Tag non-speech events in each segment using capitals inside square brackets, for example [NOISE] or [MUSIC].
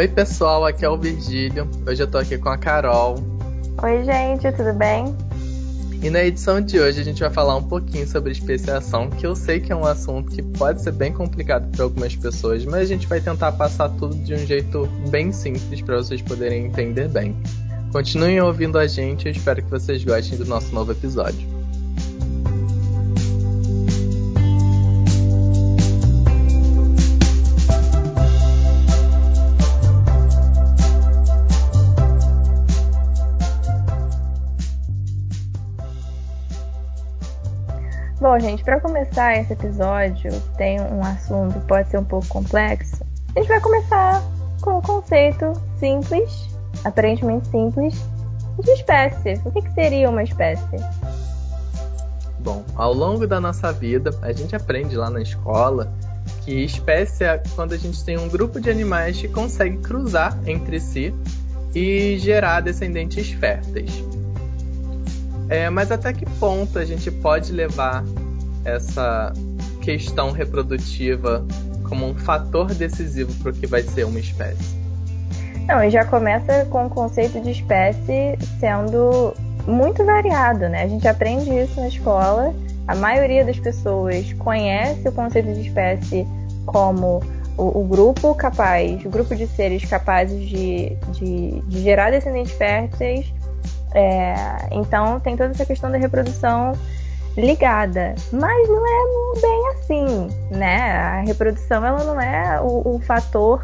Oi, pessoal, aqui é o Virgílio. Hoje eu tô aqui com a Carol. Oi, gente, tudo bem? E na edição de hoje a gente vai falar um pouquinho sobre especiação, que eu sei que é um assunto que pode ser bem complicado para algumas pessoas, mas a gente vai tentar passar tudo de um jeito bem simples para vocês poderem entender bem. Continuem ouvindo a gente, eu espero que vocês gostem do nosso novo episódio. Bom, gente, para começar esse episódio, tem um assunto que pode ser um pouco complexo. A gente vai começar com um conceito simples, aparentemente simples, de espécie. O que, que seria uma espécie? Bom, ao longo da nossa vida, a gente aprende lá na escola que espécie é quando a gente tem um grupo de animais que consegue cruzar entre si e gerar descendentes férteis. É, mas até que ponto a gente pode levar essa questão reprodutiva como um fator decisivo para o que vai ser uma espécie? Não, e já começa com o conceito de espécie sendo muito variado, né? A gente aprende isso na escola. A maioria das pessoas conhece o conceito de espécie como o, o grupo capaz, o grupo de seres capazes de, de, de gerar descendentes férteis é, então tem toda essa questão da reprodução ligada, mas não é bem assim, né? A reprodução ela não é o, o fator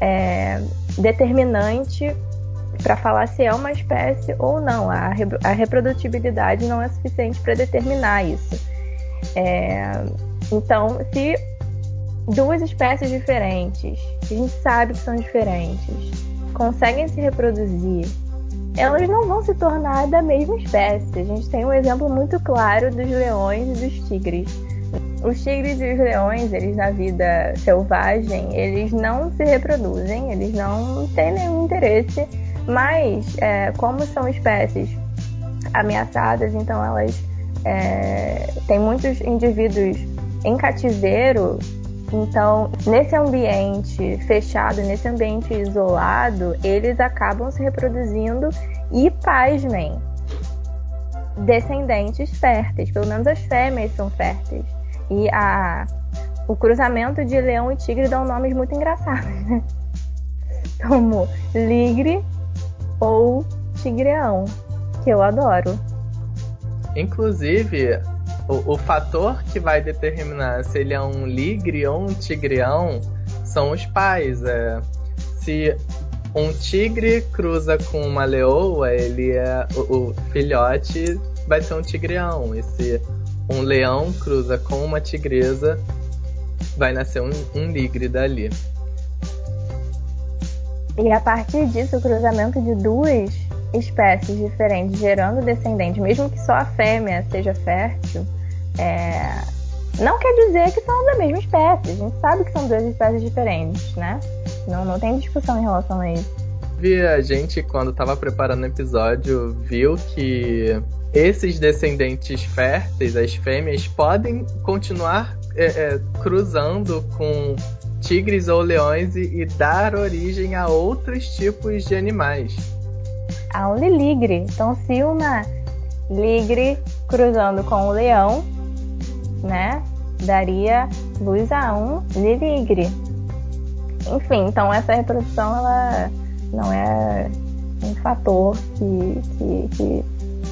é, determinante para falar se é uma espécie ou não. A, a reprodutibilidade não é suficiente para determinar isso. É, então, se duas espécies diferentes, que a gente sabe que são diferentes, conseguem se reproduzir elas não vão se tornar da mesma espécie. A gente tem um exemplo muito claro dos leões e dos tigres. Os tigres e os leões, eles na vida selvagem, eles não se reproduzem, eles não têm nenhum interesse, mas é, como são espécies ameaçadas, então elas é, têm muitos indivíduos em cativeiro então, nesse ambiente fechado, nesse ambiente isolado, eles acabam se reproduzindo e, pasmem, descendentes férteis. Pelo menos as fêmeas são férteis. E a, o cruzamento de leão e tigre dão nomes muito engraçados, né? [LAUGHS] Como ligre ou tigreão, que eu adoro. Inclusive, o, o fator que vai determinar se ele é um ligre ou um tigreão são os pais. É. Se um tigre cruza com uma leoa, ele é o, o filhote vai ser um tigreão. E se um leão cruza com uma tigresa, vai nascer um, um ligre dali. E a partir disso, o cruzamento de duas espécies diferentes gerando descendentes, mesmo que só a fêmea seja fértil, é... não quer dizer que são da mesma espécie. A gente sabe que são duas espécies diferentes, né? Não, não tem discussão em relação a isso. A gente, quando estava preparando o episódio, viu que esses descendentes férteis, as fêmeas, podem continuar é, é, cruzando com tigres ou leões e, e, dar origem a outros tipos de animais a um ligre. Então, se uma ligre cruzando com o leão, né, daria luz a um ligre. Enfim, então essa reprodução ela não é um fator que, que, que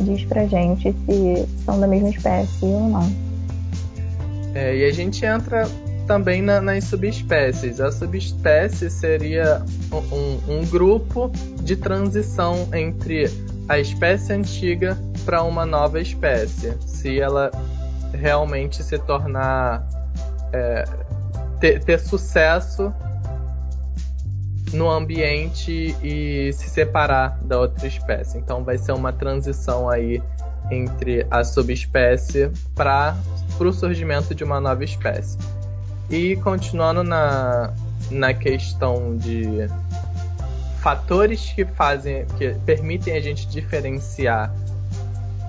diz pra gente se são da mesma espécie ou não. É, e a gente entra também na, nas subespécies. A subespécie seria um, um grupo de transição entre a espécie antiga para uma nova espécie. Se ela realmente se tornar. É, ter, ter sucesso no ambiente e se separar da outra espécie. Então vai ser uma transição aí entre a subespécie para o surgimento de uma nova espécie. E continuando na, na questão de fatores que fazem, que permitem a gente diferenciar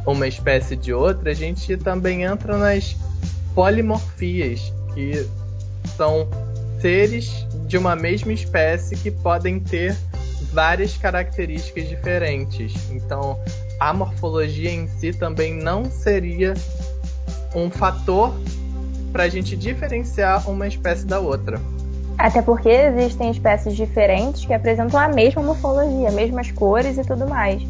uma espécie de outra, a gente também entra nas polimorfias, que são seres de uma mesma espécie que podem ter várias características diferentes. Então, a morfologia em si também não seria um fator para a gente diferenciar uma espécie da outra. Até porque existem espécies diferentes que apresentam a mesma morfologia, mesmas cores e tudo mais.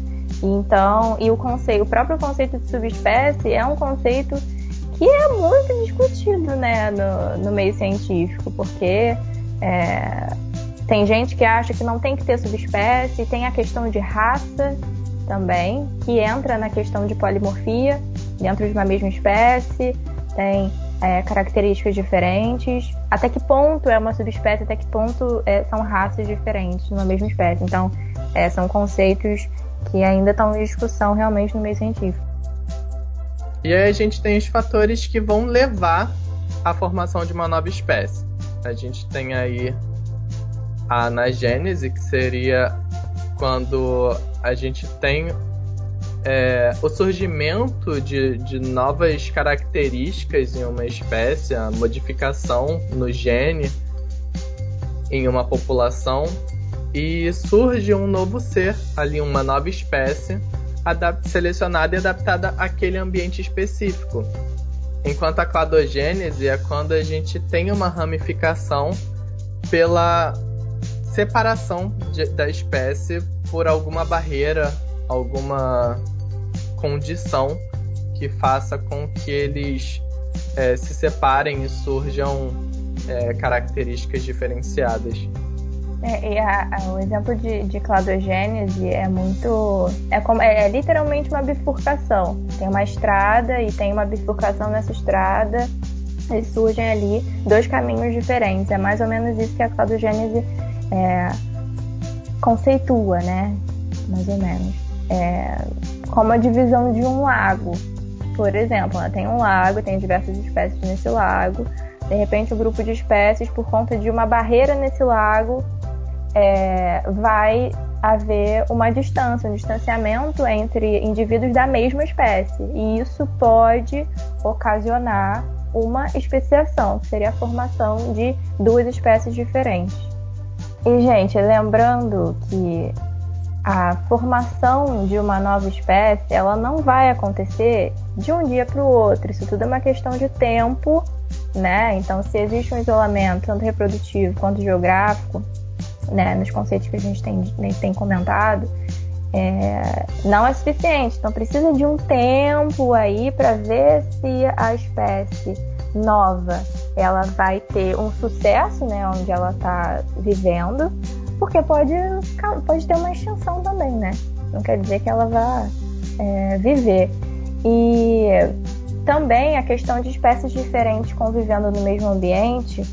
Então, e o conceito, o próprio conceito de subespécie é um conceito que é muito discutido, né, no, no meio científico, porque é, tem gente que acha que não tem que ter subespécie, tem a questão de raça também, que entra na questão de polimorfia dentro de uma mesma espécie, tem é, características diferentes. Até que ponto é uma subespécie, até que ponto é, são raças diferentes numa mesma espécie. Então, é, são conceitos que ainda estão em discussão realmente no meio científico. E aí a gente tem os fatores que vão levar à formação de uma nova espécie. A gente tem aí a anagênese, que seria quando a gente tem é, o surgimento de, de novas características em uma espécie, a modificação no gene em uma população e surge um novo ser, ali uma nova espécie, selecionada e adaptada àquele ambiente específico. Enquanto a cladogênese é quando a gente tem uma ramificação pela separação de, da espécie por alguma barreira, alguma condição que faça com que eles é, se separem e surjam é, características diferenciadas. É, e a, a, o exemplo de, de cladogênese é muito. É, como, é, é, literalmente uma bifurcação. Tem uma estrada e tem uma bifurcação nessa estrada e surgem ali dois caminhos diferentes. É mais ou menos isso que a cladogênese é, conceitua, né? Mais ou menos. Como a divisão de um lago. Por exemplo, né? tem um lago, tem diversas espécies nesse lago. De repente, o grupo de espécies, por conta de uma barreira nesse lago, é, vai haver uma distância, um distanciamento entre indivíduos da mesma espécie. E isso pode ocasionar uma especiação, que seria a formação de duas espécies diferentes. E, gente, lembrando que a formação de uma nova espécie, ela não vai acontecer de um dia para o outro. Isso tudo é uma questão de tempo, né? Então, se existe um isolamento tanto reprodutivo quanto geográfico, né, nos conceitos que a gente tem, tem comentado, é, não é suficiente. Então, precisa de um tempo aí para ver se a espécie nova ela vai ter um sucesso, né, onde ela está vivendo, porque pode, pode ter uma extinção também, né? Não quer dizer que ela vá é, viver. E também a questão de espécies diferentes convivendo no mesmo ambiente,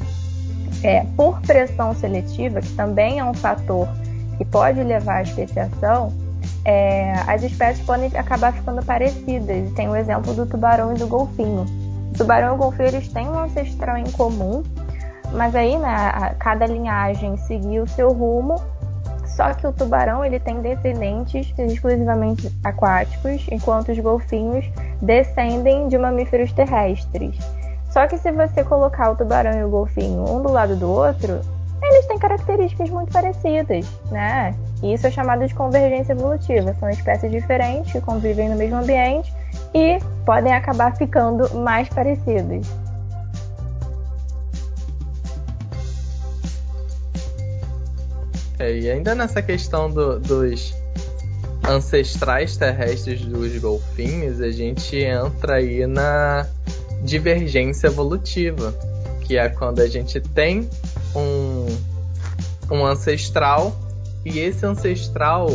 é, por pressão seletiva, que também é um fator que pode levar à especiação, é, as espécies podem acabar ficando parecidas. Tem o exemplo do tubarão e do golfinho. O tubarão e o golfinho eles têm um ancestral em comum, mas aí né, cada linhagem seguiu o seu rumo. Só que o tubarão ele tem descendentes exclusivamente aquáticos, enquanto os golfinhos descendem de mamíferos terrestres. Só que se você colocar o tubarão e o golfinho um do lado do outro, eles têm características muito parecidas, né? E isso é chamado de convergência evolutiva. São espécies diferentes que convivem no mesmo ambiente e podem acabar ficando mais parecidos. É, e ainda nessa questão do, dos ancestrais terrestres dos golfinhos, a gente entra aí na divergência evolutiva, que é quando a gente tem um, um ancestral e esse ancestral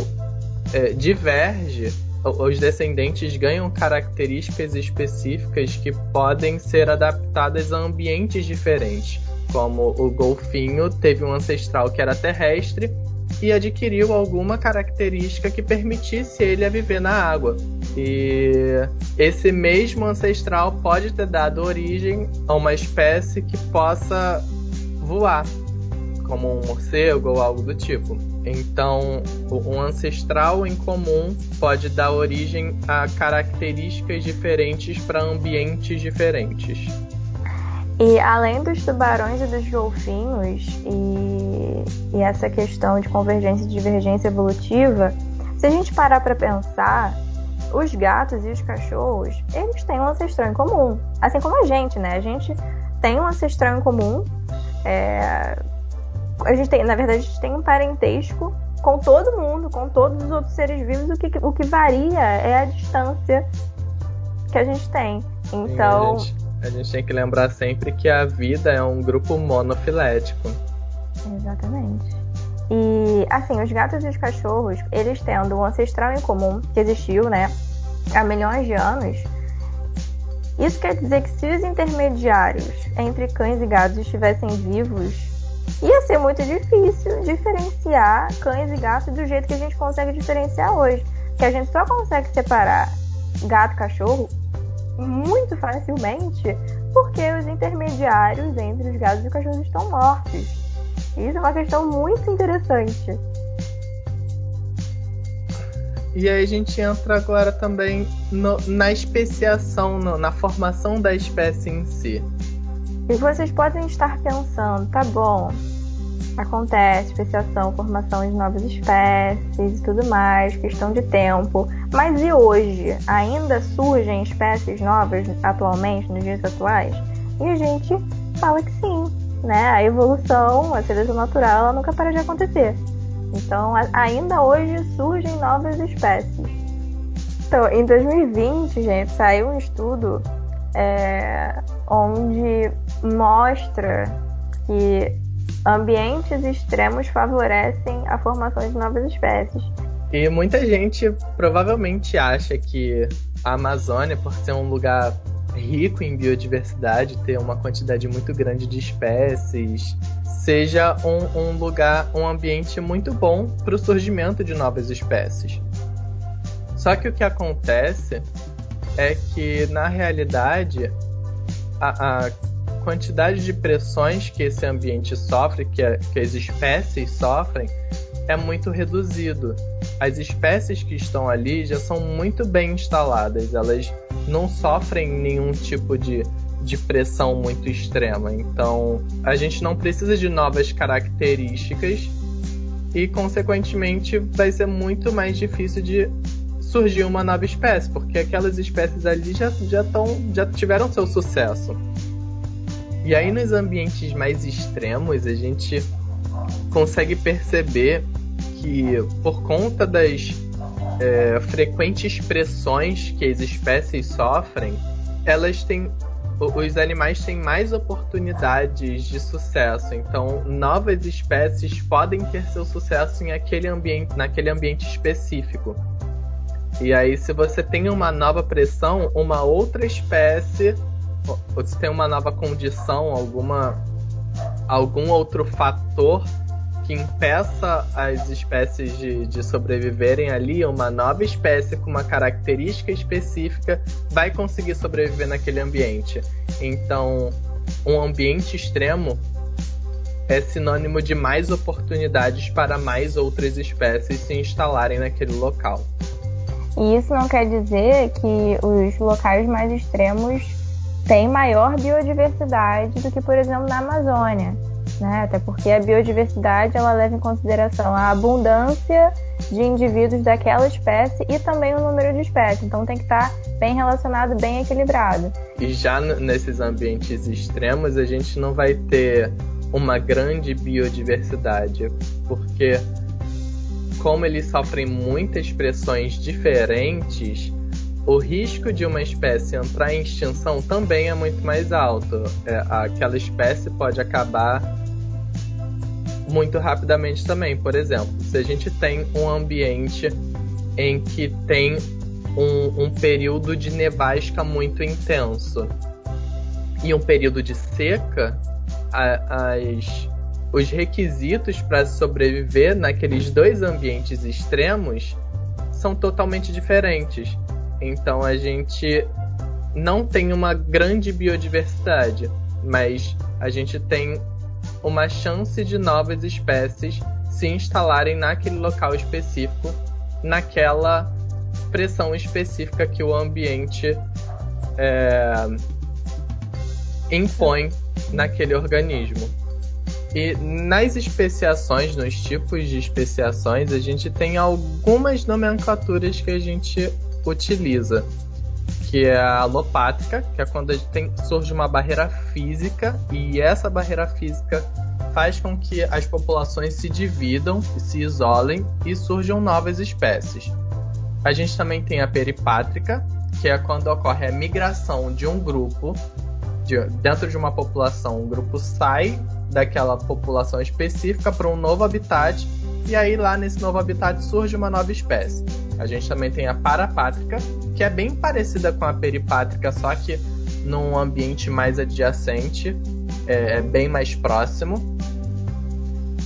é, diverge os descendentes ganham características específicas que podem ser adaptadas a ambientes diferentes, como o golfinho teve um ancestral que era terrestre e adquiriu alguma característica que permitisse ele a viver na água. E esse mesmo ancestral pode ter dado origem a uma espécie que possa voar, como um morcego ou algo do tipo. Então, um ancestral em comum pode dar origem a características diferentes para ambientes diferentes. E além dos tubarões e dos golfinhos, e e essa questão de convergência e divergência evolutiva, se a gente parar para pensar, os gatos e os cachorros, eles têm um ancestral em comum, assim como a gente, né? A gente tem um ancestral em comum. É... A gente tem, na verdade, a gente tem um parentesco com todo mundo, com todos os outros seres vivos. O que, o que varia é a distância que a gente tem. Então. Sim, a, gente, tem que lembrar sempre que a vida é um grupo monofilético. Exatamente. E, assim, os gatos e os cachorros, eles tendo um ancestral em comum que existiu, né, há milhões de anos, isso quer dizer que se os intermediários entre cães e gatos estivessem vivos, ia ser muito difícil diferenciar cães e gatos do jeito que a gente consegue diferenciar hoje. Que a gente só consegue separar gato e cachorro muito facilmente porque os intermediários entre os gatos e os cachorros estão mortos. Isso é uma questão muito interessante. E aí a gente entra agora também no, na especiação, no, na formação da espécie em si. E vocês podem estar pensando, tá bom, acontece especiação, formação de novas espécies e tudo mais, questão de tempo. Mas e hoje? Ainda surgem espécies novas atualmente, nos dias atuais? E a gente fala que sim, né? A evolução, a seleção natural, ela nunca para de acontecer. Então, ainda hoje surgem novas espécies. Então, em 2020, gente, saiu um estudo é, onde mostra que ambientes extremos favorecem a formação de novas espécies. E muita gente provavelmente acha que a Amazônia, por ser um lugar rico em biodiversidade, ter uma quantidade muito grande de espécies, seja um, um lugar, um ambiente muito bom para o surgimento de novas espécies. Só que o que acontece é que, na realidade, a, a quantidade de pressões que esse ambiente sofre, que, a, que as espécies sofrem, é muito reduzido. As espécies que estão ali já são muito bem instaladas, elas não sofrem nenhum tipo de, de pressão muito extrema. Então, a gente não precisa de novas características e, consequentemente, vai ser muito mais difícil de surgir uma nova espécie, porque aquelas espécies ali já, já, tão, já tiveram seu sucesso. E aí, nos ambientes mais extremos, a gente consegue perceber que, por conta das é, frequentes pressões que as espécies sofrem, elas têm os animais têm mais oportunidades de sucesso. Então, novas espécies podem ter seu sucesso em aquele ambiente, naquele ambiente específico. E aí, se você tem uma nova pressão, uma outra espécie, ou se tem uma nova condição, alguma algum outro fator que impeça as espécies de, de sobreviverem ali, uma nova espécie com uma característica específica vai conseguir sobreviver naquele ambiente. Então, um ambiente extremo é sinônimo de mais oportunidades para mais outras espécies se instalarem naquele local. E isso não quer dizer que os locais mais extremos têm maior biodiversidade do que, por exemplo, na Amazônia né? Até porque a biodiversidade ela leva em consideração a abundância de indivíduos daquela espécie e também o número de espécies. Então tem que estar bem relacionado, bem equilibrado. E já nesses ambientes extremos a gente não vai ter uma grande biodiversidade, porque como eles sofrem muitas pressões diferentes, o risco de uma espécie entrar em extinção também é muito mais alto. É, aquela espécie pode acabar muito rapidamente também. Por exemplo, se a gente tem um ambiente em que tem um, um período de nevasca muito intenso e um período de seca, a, as, os requisitos para sobreviver naqueles dois ambientes extremos são totalmente diferentes. Então a gente não tem uma grande biodiversidade, mas a gente tem uma chance de novas espécies se instalarem naquele local específico, naquela pressão específica que o ambiente é, impõe naquele organismo. E nas especiações, nos tipos de especiações, a gente tem algumas nomenclaturas que a gente utiliza. Que é a alopátrica, que é quando tem, surge uma barreira física, e essa barreira física faz com que as populações se dividam, se isolem e surjam novas espécies. A gente também tem a peripátrica, que é quando ocorre a migração de um grupo, de, dentro de uma população, um grupo sai daquela população específica para um novo habitat e aí lá nesse novo habitat surge uma nova espécie. A gente também tem a parapátrica, que é bem parecida com a peripátrica, só que num ambiente mais adjacente, é, é bem mais próximo.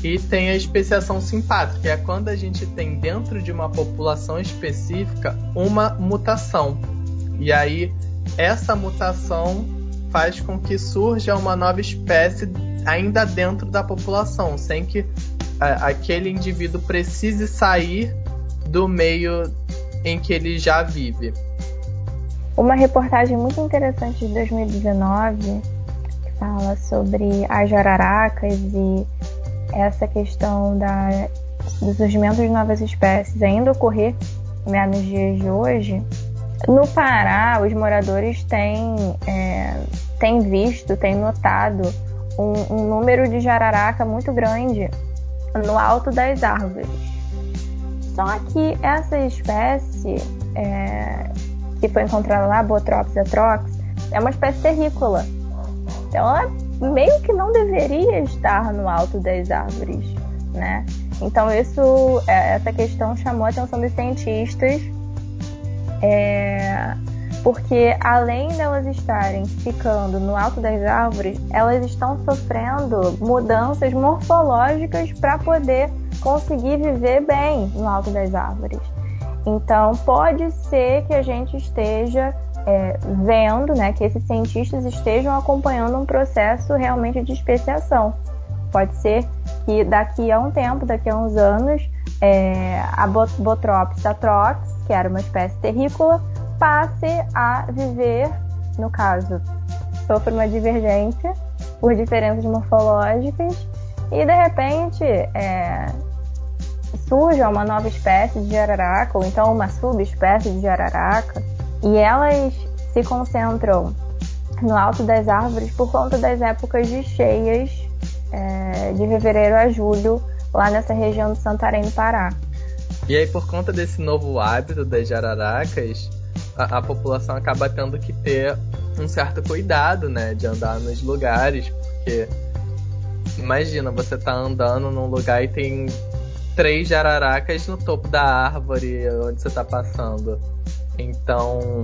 E tem a especiação simpátrica, que é quando a gente tem dentro de uma população específica uma mutação. E aí essa mutação faz com que surja uma nova espécie ainda dentro da população, sem que a, aquele indivíduo precise sair do meio em que ele já vive. Uma reportagem muito interessante de 2019 que fala sobre as jararacas e essa questão da, do surgimento de novas espécies ainda ocorrer né, nos dias de hoje. No Pará, os moradores têm, é, têm visto, têm notado um, um número de jararaca muito grande no alto das árvores. Só que essa espécie é, que foi encontrada lá, Botrops atrox, é uma espécie terrícola. Então ela meio que não deveria estar no alto das árvores, né? Então isso, é, essa questão chamou a atenção dos cientistas é, porque além delas estarem ficando no alto das árvores, elas estão sofrendo mudanças morfológicas para poder conseguir viver bem no alto das árvores. Então, pode ser que a gente esteja é, vendo, né, que esses cientistas estejam acompanhando um processo realmente de especiação. Pode ser que daqui a um tempo, daqui a uns anos, é, a Botrops atrox, que era uma espécie terrícola, passe a viver, no caso, sofre uma divergência por diferenças morfológicas e de repente é, surja uma nova espécie de jararaca ou então uma subespécie de jararaca e elas se concentram no alto das árvores por conta das épocas de cheias é, de fevereiro a julho lá nessa região de Santarém, no Pará. E aí, por conta desse novo hábito das jararacas, a, a, população acaba tendo que ter um certo cuidado, né, de andar nos lugares, porque imagina, você tá andando num lugar e tem três jararacas no topo da árvore onde você tá passando. Então,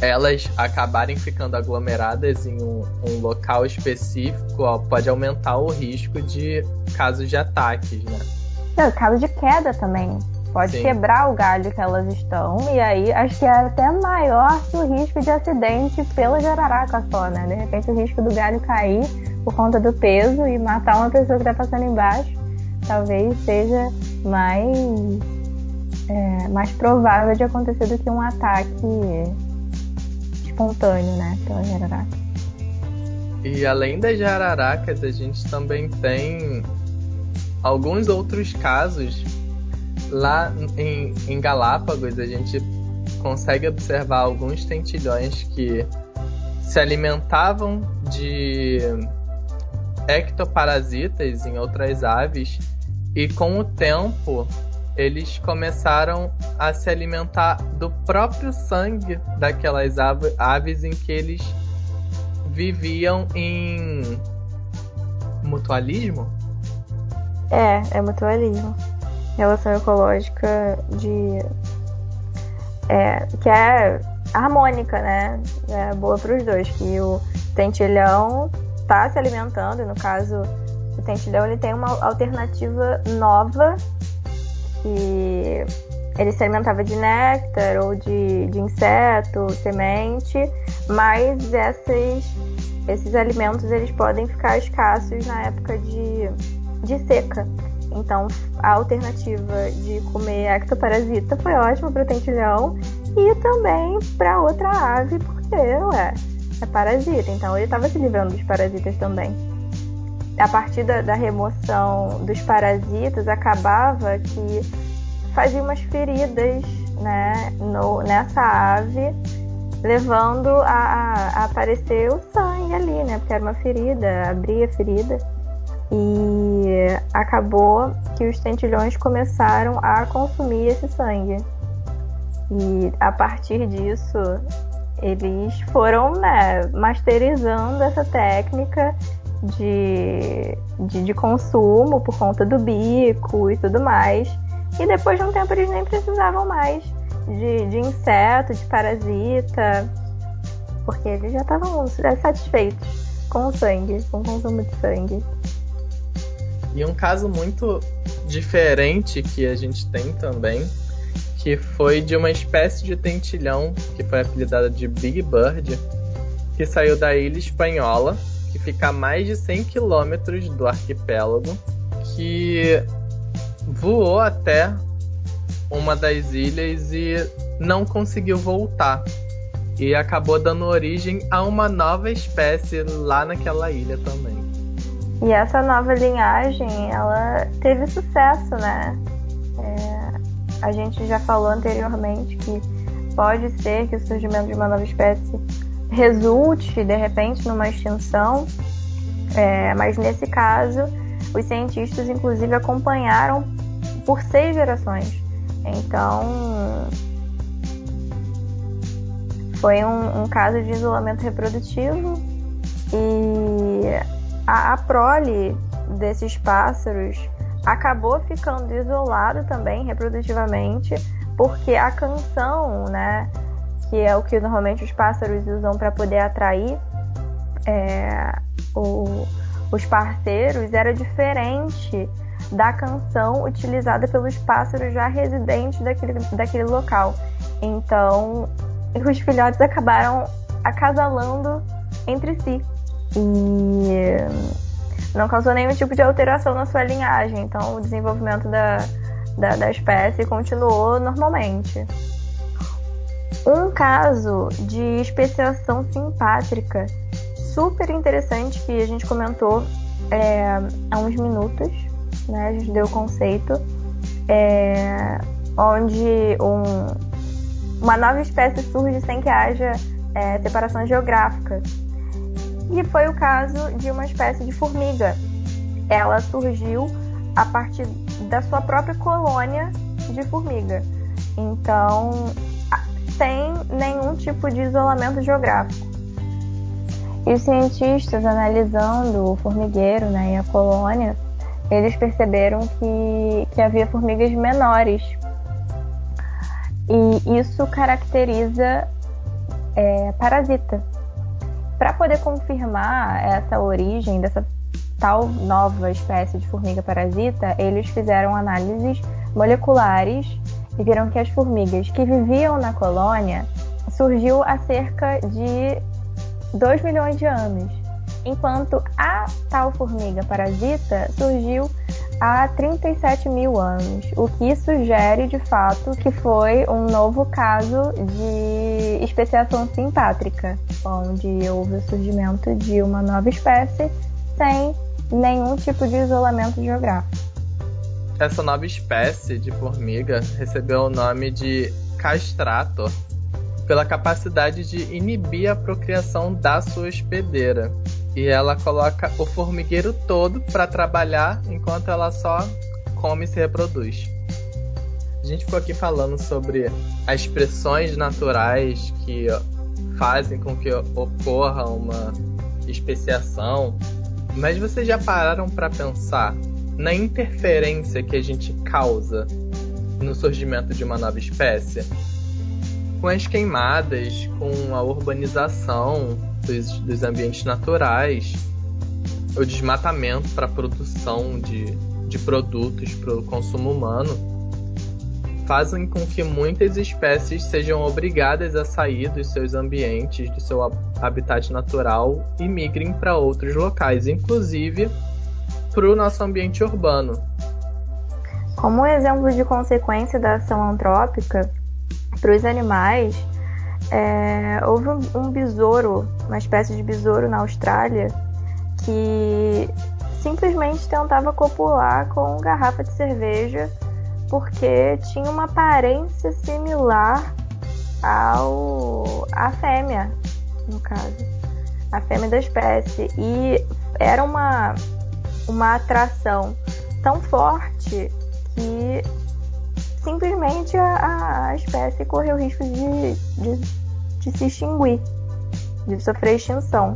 elas acabarem ficando aglomeradas em um, um local específico ó, pode aumentar o risco de casos de ataques, né? Não, caso de queda também. Pode Sim. quebrar o galho que elas estão, e aí acho que é até maior que o risco de acidente pela jararaca só, né? De repente o risco do galho cair por conta do peso e matar uma pessoa que está passando embaixo, talvez seja mais, é, mais provável de acontecer do que um ataque espontâneo, né? Pela jararaca. E além das jararacas, a gente também tem alguns outros casos Lá em, em Galápagos a gente consegue observar alguns tentilhões que se alimentavam de ectoparasitas em outras aves e com o tempo eles começaram a se alimentar do próprio sangue daquelas aves em que eles viviam em mutualismo? É, é mutualismo relação ecológica de é, que é harmônica, né? É boa para os dois, que o tentilhão está se alimentando, no caso o tentilhão ele tem uma alternativa nova que ele se alimentava de néctar ou de, de inseto, semente, mas esses, esses alimentos eles podem ficar escassos na época de, de seca. Então, a alternativa de comer ectoparasita foi ótima para o tentilhão e também para outra ave, porque, ué, é parasita. Então, ele estava se livrando dos parasitas também. A partir da, da, remoção dos parasitas, acabava que fazia umas feridas né, no, nessa ave, levando a, a, aparecer o sangue ali, né? Porque era uma ferida, abria a ferida. E acabou que os tentilhões começaram a consumir esse sangue. E a partir disso, eles foram né, masterizando essa técnica de, de, de, consumo por conta do bico e tudo mais. E depois de um tempo eles nem precisavam mais de, de inseto, de parasita, porque eles já estavam satisfeitos com o sangue, com o consumo de sangue. E um caso muito diferente que a gente tem também, que foi de uma espécie de tentilhão, que foi apelidada de Big Bird, que saiu da ilha espanhola, que fica a mais de 100 quilômetros do arquipélago, que voou até uma das ilhas e não conseguiu voltar. E acabou dando origem a uma nova espécie lá naquela ilha também. E essa nova linhagem, ela teve sucesso, né? É, a gente já falou anteriormente que pode ser que o surgimento de uma nova espécie resulte, de repente, numa extinção, é, mas nesse caso, os cientistas, inclusive, acompanharam por seis gerações. Então, foi um, um caso de isolamento reprodutivo e a, a prole desses pássaros acabou ficando isolado também reprodutivamente, porque a canção, né, que é o que normalmente os pássaros usam para poder atrair é, o, os parceiros, era diferente da canção utilizada pelos pássaros já residentes daquele, daquele local. Então, [LAUGHS] os filhotes acabaram acasalando entre si. E não causou nenhum tipo de alteração na sua linhagem. Então, o desenvolvimento da, da, da espécie continuou normalmente. Um caso de especiação simpátrica super interessante que a gente comentou é, há uns minutos, né? A gente deu o conceito, é, onde um, uma nova espécie surge sem que haja é, separação geográfica. E foi o caso de uma espécie de formiga. Ela surgiu a partir da sua própria colônia de formiga. Então, sem nenhum tipo de isolamento geográfico. E os cientistas, analisando o formigueiro né, e a colônia, eles perceberam que, que havia formigas menores. E isso caracteriza é, parasita. Para poder confirmar essa origem dessa tal nova espécie de formiga parasita, eles fizeram análises moleculares e viram que as formigas que viviam na colônia surgiu há cerca de 2 milhões de anos, enquanto a tal formiga parasita surgiu há 37 mil anos, o que sugere de fato que foi um novo caso de especiação simpátrica, onde houve o surgimento de uma nova espécie sem nenhum tipo de isolamento geográfico. Essa nova espécie de formiga recebeu o nome de castrator pela capacidade de inibir a procriação da sua hospedeira. E ela coloca o formigueiro todo para trabalhar enquanto ela só come e se reproduz. A gente ficou aqui falando sobre as expressões naturais que fazem com que ocorra uma especiação, mas vocês já pararam para pensar na interferência que a gente causa no surgimento de uma nova espécie? com as queimadas, com a urbanização dos, dos ambientes naturais, o desmatamento para a produção de, de produtos para o consumo humano, fazem com que muitas espécies sejam obrigadas a sair dos seus ambientes, do seu habitat natural e migrem para outros locais, inclusive para o nosso ambiente urbano. Como exemplo de consequência da ação antrópica, para os animais, é, houve um, um besouro, uma espécie de besouro na Austrália, que simplesmente tentava copular com garrafa de cerveja porque tinha uma aparência similar ao à fêmea, no caso, a fêmea da espécie e era uma uma atração tão forte que simplesmente a, a espécie correu risco de, de, de, se extinguir, de sofrer extinção.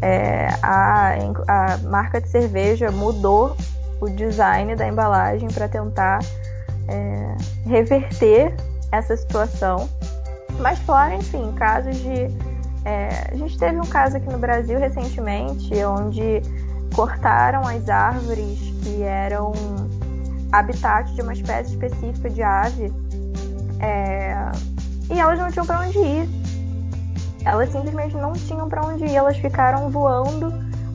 É, a, a marca de cerveja mudou o design da embalagem para tentar é, reverter essa situação. Mas fora, enfim, casos de. É, a gente teve um caso aqui no Brasil recentemente onde cortaram as árvores que eram habitat de uma espécie específica de ave é, e elas não tinham para onde ir. Elas simplesmente não tinham para onde ir, elas ficaram voando,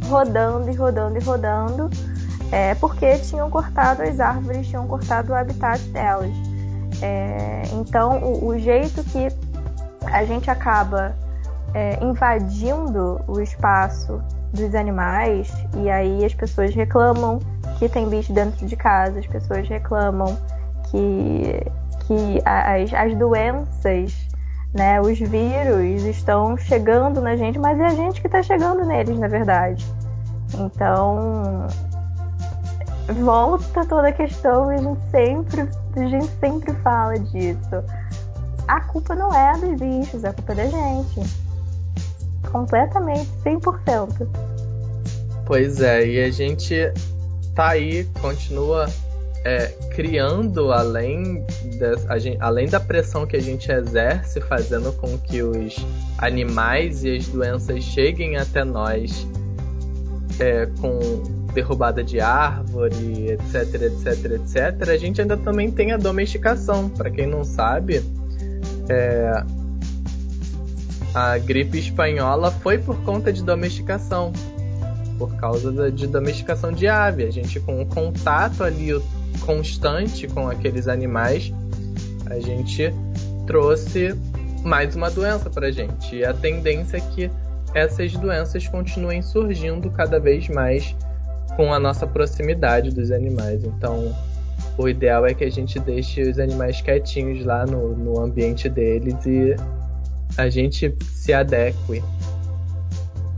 rodando e rodando e rodando, é, porque tinham cortado as árvores, tinham cortado o habitat delas. É, então, o, o, jeito que a gente acaba é, invadindo o espaço dos animais, e aí as pessoas reclamam que tem bicho dentro de casa, as pessoas reclamam que, que as, as doenças, né, os vírus estão chegando na gente, mas é a gente que está chegando neles, na verdade. Então, volta toda a questão e a gente sempre, a gente sempre fala disso. A culpa não é dos bichos, a culpa é da gente. Completamente, 100%. Pois é, e a gente tá aí, continua é, criando além, da, gente, além da pressão que a gente exerce, fazendo com que os animais e as doenças cheguem até nós é, com derrubada de árvore, etc, etc, etc. A gente ainda também tem a domesticação. Para quem não sabe, é, a gripe espanhola foi por conta de domesticação por causa da, de domesticação de ave. A gente com o contato ali constante com aqueles animais, a gente trouxe mais uma doença para gente. E a tendência é que essas doenças continuem surgindo cada vez mais com a nossa proximidade dos animais. Então, o ideal é que a gente deixe os animais quietinhos lá no, no ambiente deles e a gente se adeque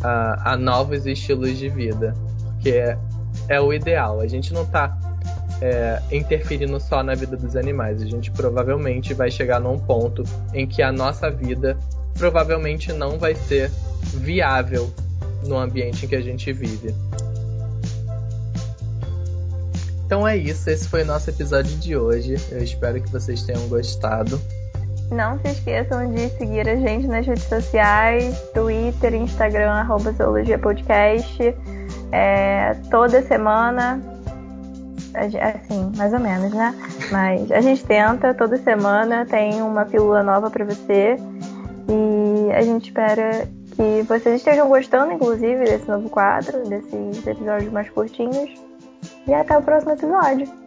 a, a novos estilos de vida, que é, é o ideal. A gente não está é, interferindo só na vida dos animais. A gente provavelmente vai chegar num ponto em que a nossa vida provavelmente não vai ser viável no ambiente em que a gente vive. Então é isso, esse foi o nosso episódio de hoje. Eu espero que vocês tenham gostado. Não se esqueçam de seguir a gente nas redes sociais, Twitter, Instagram, arroba Zoologia Podcast. É, toda semana, assim, mais ou menos, né? Mas a gente tenta, toda semana tem uma pílula nova para você. E a gente espera que vocês estejam gostando, inclusive, desse novo quadro, desses episódios mais curtinhos. E até o próximo episódio.